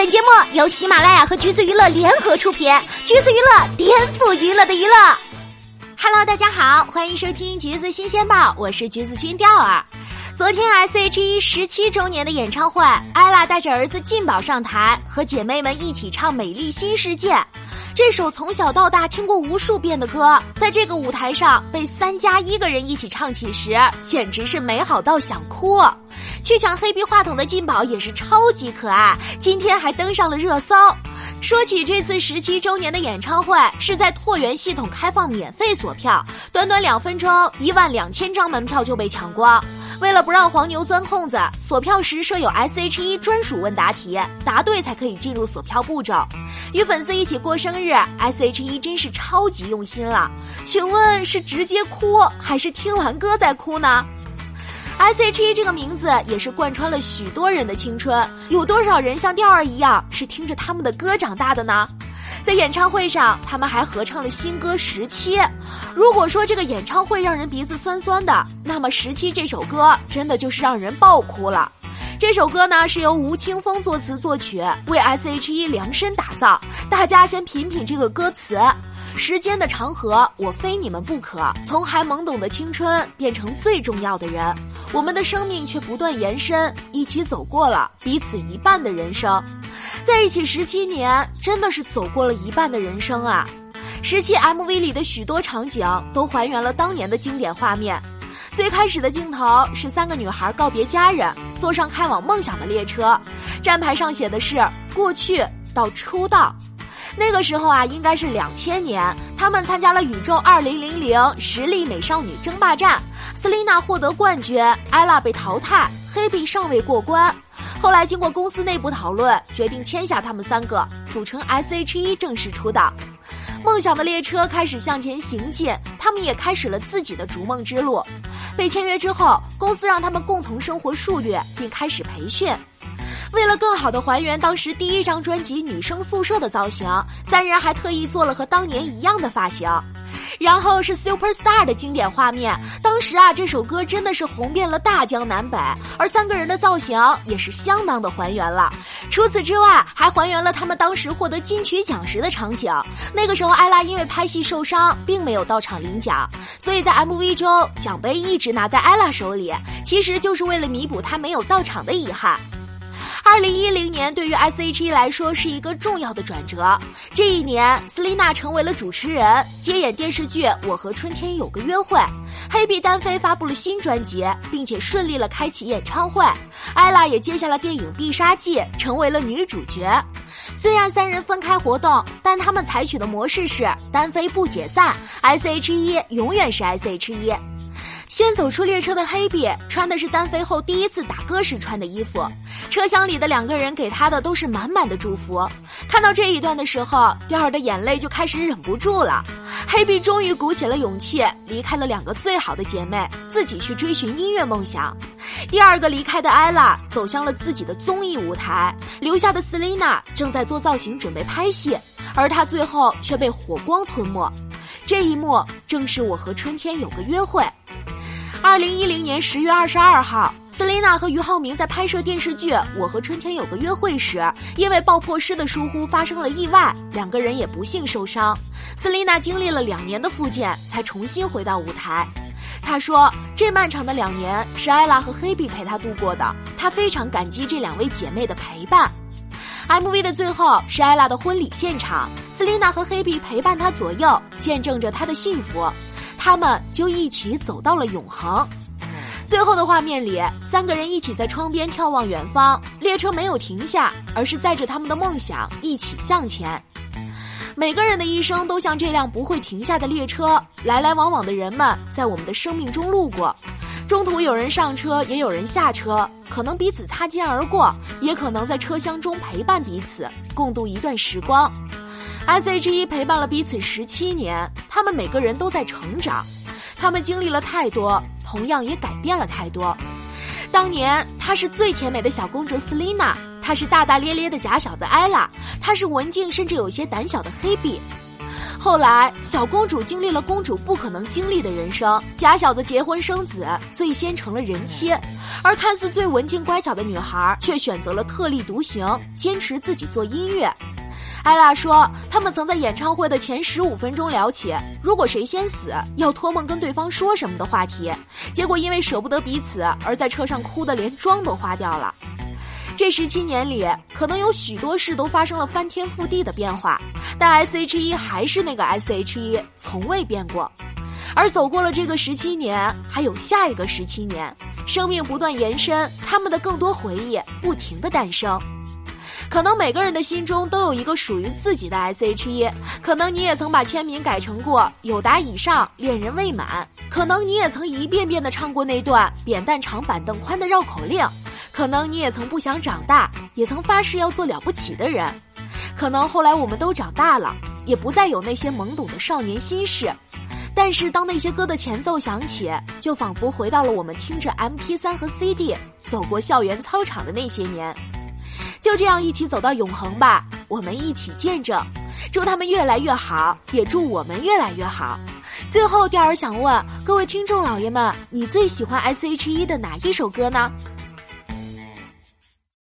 本节目由喜马拉雅和橘子娱乐联合出品，橘子娱乐颠覆娱乐的娱乐。Hello，大家好，欢迎收听橘子新鲜报，我是橘子君钓儿。昨天 S.H.E 十七周年的演唱会，艾拉带着儿子进宝上台，和姐妹们一起唱《美丽新世界》。这首从小到大听过无数遍的歌，在这个舞台上被三加一个人一起唱起时，简直是美好到想哭。去抢黑皮话筒的劲宝也是超级可爱，今天还登上了热搜。说起这次十七周年的演唱会，是在拓元系统开放免费锁票，短短两分钟，一万两千张门票就被抢光。为了不让黄牛钻空子，锁票时设有 S.H.E 专属问答题，答对才可以进入锁票步骤。与粉丝一起过生日，S.H.E 真是超级用心了。请问是直接哭，还是听完歌再哭呢？S.H.E 这个名字也是贯穿了许多人的青春，有多少人像调儿一样是听着他们的歌长大的呢？在演唱会上，他们还合唱了新歌《十七》。如果说这个演唱会让人鼻子酸酸的，那么《十七》这首歌真的就是让人爆哭了。这首歌呢是由吴青峰作词作曲，为 S.H.E 量身打造。大家先品品这个歌词：时间的长河，我非你们不可。从还懵懂的青春变成最重要的人，我们的生命却不断延伸，一起走过了彼此一半的人生。在一起十七年，真的是走过了一半的人生啊！十七 MV 里的许多场景都还原了当年的经典画面。最开始的镜头是三个女孩告别家人，坐上开往梦想的列车，站牌上写的是“过去到出道”。那个时候啊，应该是两千年，他们参加了宇宙二零零零实力美少女争霸战，Selina 获得冠军，ella 被淘汰，Hebe 尚未过关。后来经过公司内部讨论，决定签下他们三个，组成 S.H.E 正式出道。梦想的列车开始向前行进，他们也开始了自己的逐梦之路。被签约之后，公司让他们共同生活数月，并开始培训。为了更好的还原当时第一张专辑女生宿舍的造型，三人还特意做了和当年一样的发型。然后是 Super Star 的经典画面，当时啊，这首歌真的是红遍了大江南北，而三个人的造型也是相当的还原了。除此之外，还还原了他们当时获得金曲奖时的场景。那个时候，艾拉因为拍戏受伤，并没有到场领奖，所以在 MV 中，奖杯一直拿在艾拉手里，其实就是为了弥补她没有到场的遗憾。二零一零年对于 S.H.E 来说是一个重要的转折。这一年，Selina 成为了主持人，接演电视剧《我和春天有个约会》。黑碧单飞发布了新专辑，并且顺利了开启演唱会。艾拉也接下了电影《必杀技》，成为了女主角。虽然三人分开活动，但他们采取的模式是单飞不解散，S.H.E 永远是 S.H.E。先走出列车的黑碧穿的是单飞后第一次打歌时穿的衣服，车厢里的两个人给他的都是满满的祝福。看到这一段的时候，调儿的眼泪就开始忍不住了。黑碧终于鼓起了勇气，离开了两个最好的姐妹，自己去追寻音乐梦想。第二个离开的艾拉走向了自己的综艺舞台，留下的 Selina 正在做造型准备拍戏，而她最后却被火光吞没。这一幕正是我和春天有个约会。二零一零年十月二十二号，斯琳娜和俞灏明在拍摄电视剧《我和春天有个约会》时，因为爆破师的疏忽发生了意外，两个人也不幸受伤。斯琳娜经历了两年的复健，才重新回到舞台。她说：“这漫长的两年是艾拉和黑碧陪她度过的，她非常感激这两位姐妹的陪伴。” MV 的最后是艾拉的婚礼现场，斯琳娜和黑碧陪伴她左右，见证着她的幸福。他们就一起走到了永恒。最后的画面里，三个人一起在窗边眺望远方，列车没有停下，而是载着他们的梦想一起向前。每个人的一生都像这辆不会停下的列车，来来往往的人们在我们的生命中路过，中途有人上车，也有人下车，可能彼此擦肩而过，也可能在车厢中陪伴彼此，共度一段时光。S.H.E 陪伴了彼此十七年，他们每个人都在成长，他们经历了太多，同样也改变了太多。当年她是最甜美的小公主 Selina，她是大大咧咧的假小子 ella，她是文静甚至有些胆小的黑碧。后来，小公主经历了公主不可能经历的人生，假小子结婚生子，最先成了人妻，而看似最文静乖巧的女孩却选择了特立独行，坚持自己做音乐。艾拉说，他们曾在演唱会的前十五分钟聊起，如果谁先死，要托梦跟对方说什么的话题，结果因为舍不得彼此，而在车上哭得连妆都花掉了。这十七年里，可能有许多事都发生了翻天覆地的变化，但 S.H.E 还是那个 S.H.E，从未变过。而走过了这个十七年，还有下一个十七年，生命不断延伸，他们的更多回忆不停的诞生。可能每个人的心中都有一个属于自己的 S.H.E，可能你也曾把签名改成过“有达以上，恋人未满”，可能你也曾一遍遍的唱过那段“扁担长，板凳宽”的绕口令。可能你也曾不想长大，也曾发誓要做了不起的人。可能后来我们都长大了，也不再有那些懵懂的少年心事。但是当那些歌的前奏响起，就仿佛回到了我们听着 M P 三和 C D，走过校园操场的那些年。就这样一起走到永恒吧，我们一起见证。祝他们越来越好，也祝我们越来越好。最后，钓儿想问各位听众老爷们，你最喜欢 S H E 的哪一首歌呢？